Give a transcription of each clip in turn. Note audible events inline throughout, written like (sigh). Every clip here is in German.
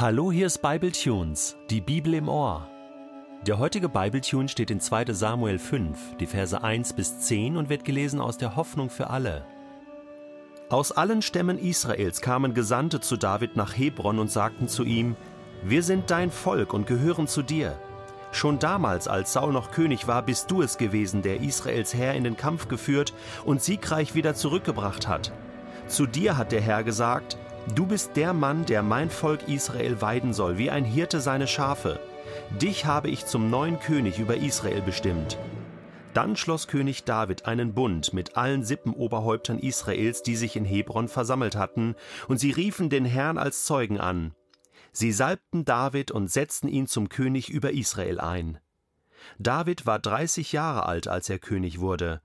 Hallo, hier ist Bible Tunes, die Bibel im Ohr. Der heutige Bible Tune steht in 2. Samuel 5, die Verse 1 bis 10 und wird gelesen aus der Hoffnung für alle. Aus allen Stämmen Israels kamen Gesandte zu David nach Hebron und sagten zu ihm: Wir sind dein Volk und gehören zu dir. Schon damals, als Saul noch König war, bist du es gewesen, der Israels Herr in den Kampf geführt und siegreich wieder zurückgebracht hat. Zu dir hat der Herr gesagt: Du bist der Mann, der mein Volk Israel weiden soll, wie ein Hirte seine Schafe. Dich habe ich zum neuen König über Israel bestimmt. Dann schloss König David einen Bund mit allen Sippenoberhäuptern Israels, die sich in Hebron versammelt hatten, und sie riefen den Herrn als Zeugen an. Sie salbten David und setzten ihn zum König über Israel ein. David war 30 Jahre alt, als er König wurde.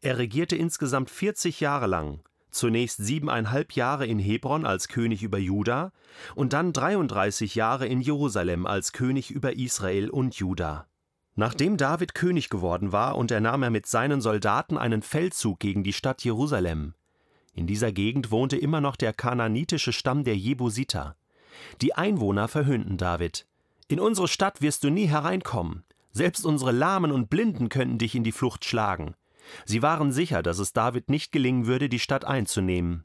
Er regierte insgesamt 40 Jahre lang zunächst siebeneinhalb Jahre in Hebron als König über Juda und dann 33 Jahre in Jerusalem als König über Israel und Juda. Nachdem David König geworden war, unternahm er mit seinen Soldaten einen Feldzug gegen die Stadt Jerusalem. In dieser Gegend wohnte immer noch der kananitische Stamm der Jebusiter. Die Einwohner verhöhnten David. In unsere Stadt wirst du nie hereinkommen. Selbst unsere Lahmen und Blinden könnten dich in die Flucht schlagen. Sie waren sicher, dass es David nicht gelingen würde, die Stadt einzunehmen.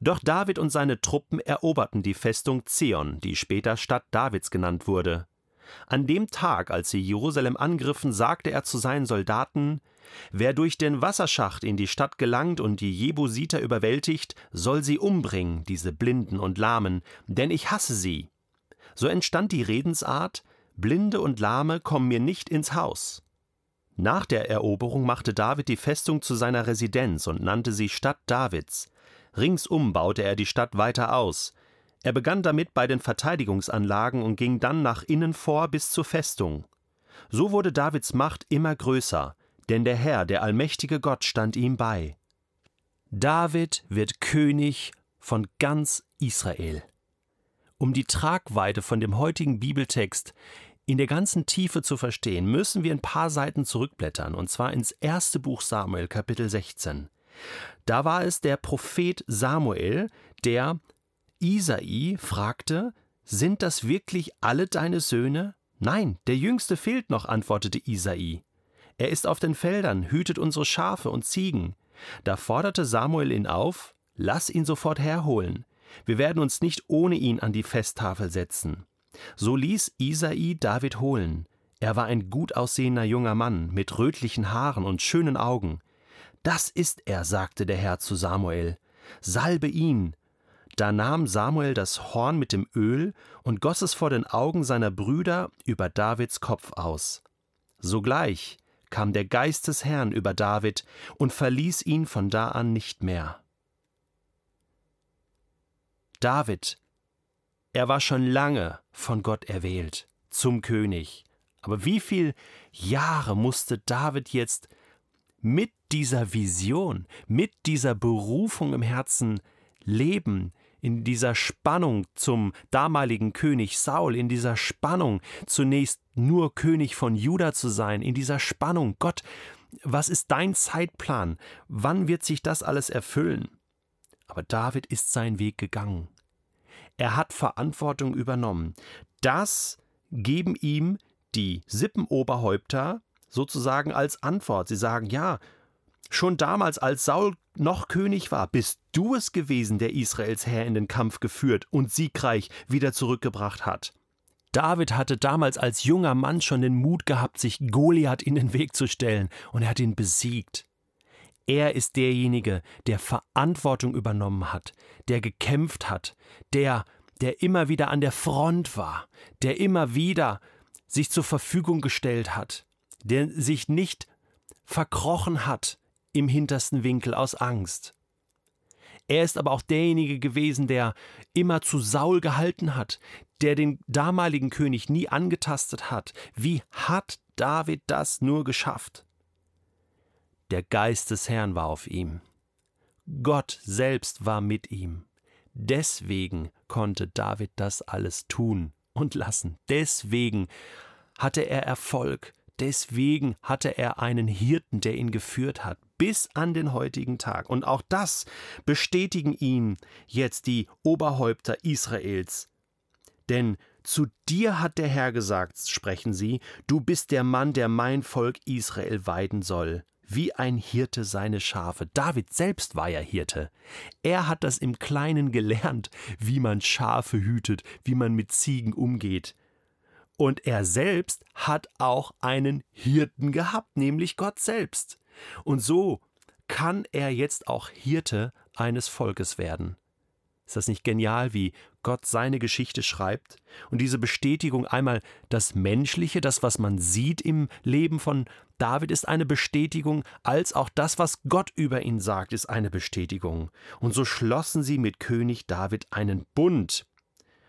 Doch David und seine Truppen eroberten die Festung Zion, die später Stadt Davids genannt wurde. An dem Tag, als sie Jerusalem angriffen, sagte er zu seinen Soldaten Wer durch den Wasserschacht in die Stadt gelangt und die Jebusiter überwältigt, soll sie umbringen, diese Blinden und Lahmen, denn ich hasse sie. So entstand die Redensart Blinde und Lahme kommen mir nicht ins Haus. Nach der Eroberung machte David die Festung zu seiner Residenz und nannte sie Stadt Davids. Ringsum baute er die Stadt weiter aus. Er begann damit bei den Verteidigungsanlagen und ging dann nach innen vor bis zur Festung. So wurde Davids Macht immer größer, denn der Herr, der allmächtige Gott, stand ihm bei. David wird König von ganz Israel. Um die Tragweite von dem heutigen Bibeltext in der ganzen Tiefe zu verstehen, müssen wir ein paar Seiten zurückblättern, und zwar ins erste Buch Samuel, Kapitel 16. Da war es der Prophet Samuel, der Isai fragte: Sind das wirklich alle deine Söhne? Nein, der jüngste fehlt noch, antwortete Isai. Er ist auf den Feldern, hütet unsere Schafe und Ziegen. Da forderte Samuel ihn auf: Lass ihn sofort herholen. Wir werden uns nicht ohne ihn an die Festtafel setzen. So ließ Isai David holen. Er war ein gut aussehender junger Mann mit rötlichen Haaren und schönen Augen. Das ist er, sagte der Herr zu Samuel. Salbe ihn. Da nahm Samuel das Horn mit dem Öl und goss es vor den Augen seiner Brüder über Davids Kopf aus. Sogleich kam der Geist des Herrn über David und verließ ihn von da an nicht mehr. David er war schon lange von Gott erwählt zum König. Aber wie viele Jahre musste David jetzt mit dieser Vision, mit dieser Berufung im Herzen leben, in dieser Spannung zum damaligen König Saul, in dieser Spannung zunächst nur König von Juda zu sein, in dieser Spannung, Gott, was ist dein Zeitplan? Wann wird sich das alles erfüllen? Aber David ist seinen Weg gegangen. Er hat Verantwortung übernommen. Das geben ihm die Sippenoberhäupter sozusagen als Antwort. Sie sagen, ja, schon damals, als Saul noch König war, bist du es gewesen, der Israels Herr in den Kampf geführt und siegreich wieder zurückgebracht hat. David hatte damals als junger Mann schon den Mut gehabt, sich Goliath in den Weg zu stellen, und er hat ihn besiegt. Er ist derjenige, der Verantwortung übernommen hat, der gekämpft hat, der, der immer wieder an der Front war, der immer wieder sich zur Verfügung gestellt hat, der sich nicht verkrochen hat im hintersten Winkel aus Angst. Er ist aber auch derjenige gewesen, der immer zu Saul gehalten hat, der den damaligen König nie angetastet hat. Wie hat David das nur geschafft? Der Geist des Herrn war auf ihm. Gott selbst war mit ihm. Deswegen konnte David das alles tun und lassen. Deswegen hatte er Erfolg. Deswegen hatte er einen Hirten, der ihn geführt hat, bis an den heutigen Tag. Und auch das bestätigen ihm jetzt die Oberhäupter Israels. Denn zu dir hat der Herr gesagt, sprechen sie, du bist der Mann, der mein Volk Israel weiden soll wie ein Hirte seine Schafe. David selbst war ja Hirte. Er hat das im Kleinen gelernt, wie man Schafe hütet, wie man mit Ziegen umgeht. Und er selbst hat auch einen Hirten gehabt, nämlich Gott selbst. Und so kann er jetzt auch Hirte eines Volkes werden. Ist das nicht genial, wie Gott seine Geschichte schreibt? Und diese Bestätigung einmal das Menschliche, das, was man sieht im Leben von David, ist eine Bestätigung, als auch das, was Gott über ihn sagt, ist eine Bestätigung. Und so schlossen sie mit König David einen Bund.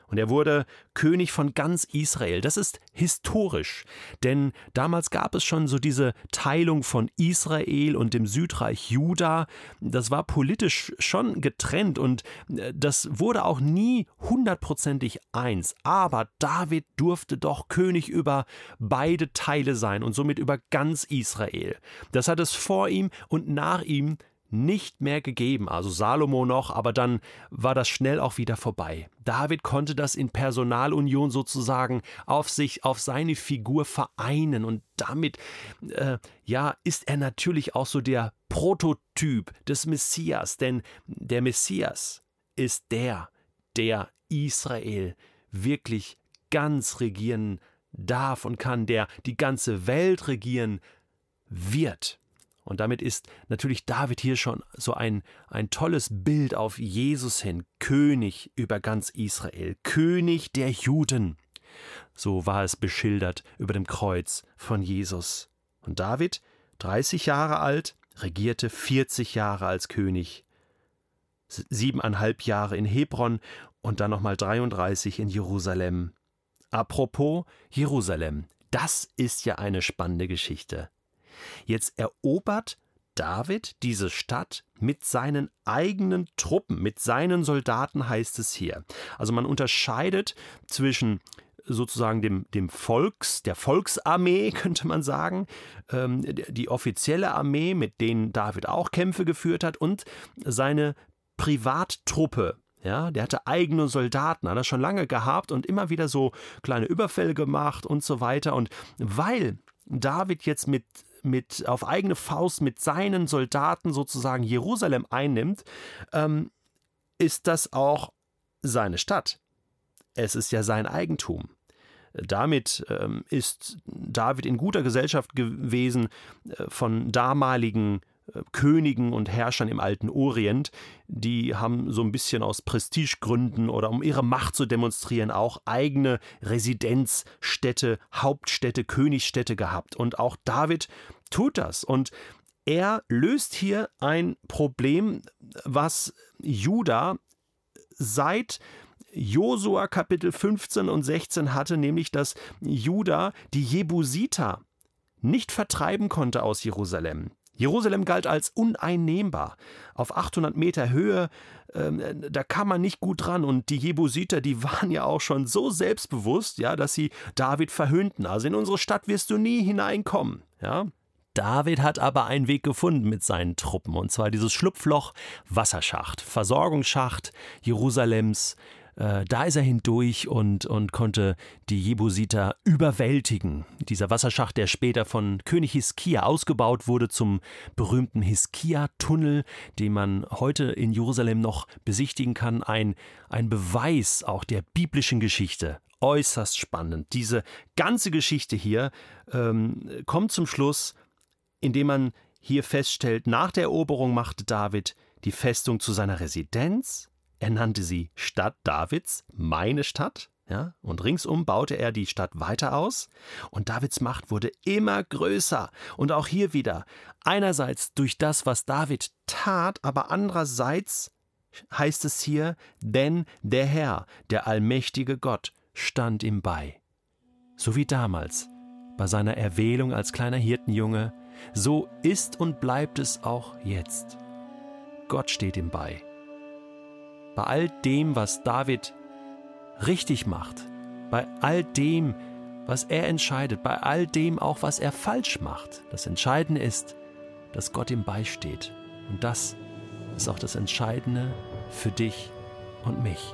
Und er wurde König von ganz Israel. Das ist historisch, denn damals gab es schon so diese Teilung von Israel und dem Südreich Juda. Das war politisch schon getrennt und äh, das wurde auch nie hundertprozentig eins. Aber David durfte doch König über beide Teile sein und somit über ganz Israel. Das hat es vor ihm und nach ihm nicht mehr gegeben, also Salomo noch, aber dann war das schnell auch wieder vorbei. David konnte das in Personalunion sozusagen auf sich, auf seine Figur vereinen und damit, äh, ja, ist er natürlich auch so der Prototyp des Messias, denn der Messias ist der, der Israel wirklich ganz regieren darf und kann, der die ganze Welt regieren wird. Und damit ist natürlich David hier schon so ein, ein tolles Bild auf Jesus hin, König über ganz Israel, König der Juden. So war es beschildert über dem Kreuz von Jesus. Und David, 30 Jahre alt, regierte 40 Jahre als König, siebeneinhalb Jahre in Hebron und dann nochmal 33 in Jerusalem. Apropos Jerusalem, das ist ja eine spannende Geschichte. Jetzt erobert David diese Stadt mit seinen eigenen Truppen, mit seinen Soldaten heißt es hier. Also man unterscheidet zwischen sozusagen dem, dem Volks, der Volksarmee, (laughs) könnte man sagen, ähm, die offizielle Armee, mit denen David auch Kämpfe geführt hat, und seine Privattruppe, ja, der hatte eigene Soldaten, hat er schon lange gehabt und immer wieder so kleine Überfälle gemacht und so weiter. Und weil David jetzt mit mit, auf eigene Faust mit seinen Soldaten sozusagen Jerusalem einnimmt, ähm, ist das auch seine Stadt. Es ist ja sein Eigentum. Damit ähm, ist David in guter Gesellschaft gewesen äh, von damaligen Königen und Herrschern im alten Orient, die haben so ein bisschen aus Prestigegründen oder um ihre Macht zu demonstrieren auch eigene Residenzstädte, Hauptstädte, Königsstädte gehabt. Und auch David tut das. Und er löst hier ein Problem, was Juda seit Josua Kapitel 15 und 16 hatte, nämlich dass Juda die Jebusiter nicht vertreiben konnte aus Jerusalem. Jerusalem galt als uneinnehmbar. Auf 800 Meter Höhe, äh, da kam man nicht gut dran. Und die Jebusiter, die (laughs) waren ja auch schon so selbstbewusst, ja, dass sie David verhöhnten. Also in unsere Stadt wirst du nie hineinkommen. Ja. David hat aber einen Weg gefunden mit seinen Truppen, und zwar dieses Schlupfloch Wasserschacht, Versorgungsschacht Jerusalems, äh, da ist er hindurch und, und konnte die Jebusiter überwältigen. Dieser Wasserschacht, der später von König Hiskia ausgebaut wurde zum berühmten Hiskia-Tunnel, den man heute in Jerusalem noch besichtigen kann, ein, ein Beweis auch der biblischen Geschichte. Äußerst spannend. Diese ganze Geschichte hier ähm, kommt zum Schluss, indem man hier feststellt, nach der Eroberung machte David die Festung zu seiner Residenz, er nannte sie Stadt Davids, meine Stadt, ja, und ringsum baute er die Stadt weiter aus, und Davids Macht wurde immer größer. Und auch hier wieder, einerseits durch das, was David tat, aber andererseits heißt es hier, denn der Herr, der allmächtige Gott, stand ihm bei. So wie damals, bei seiner Erwählung als kleiner Hirtenjunge, so ist und bleibt es auch jetzt. Gott steht ihm bei bei all dem, was David richtig macht, bei all dem, was er entscheidet, bei all dem auch, was er falsch macht. Das Entscheidende ist, dass Gott ihm beisteht. Und das ist auch das Entscheidende für dich und mich.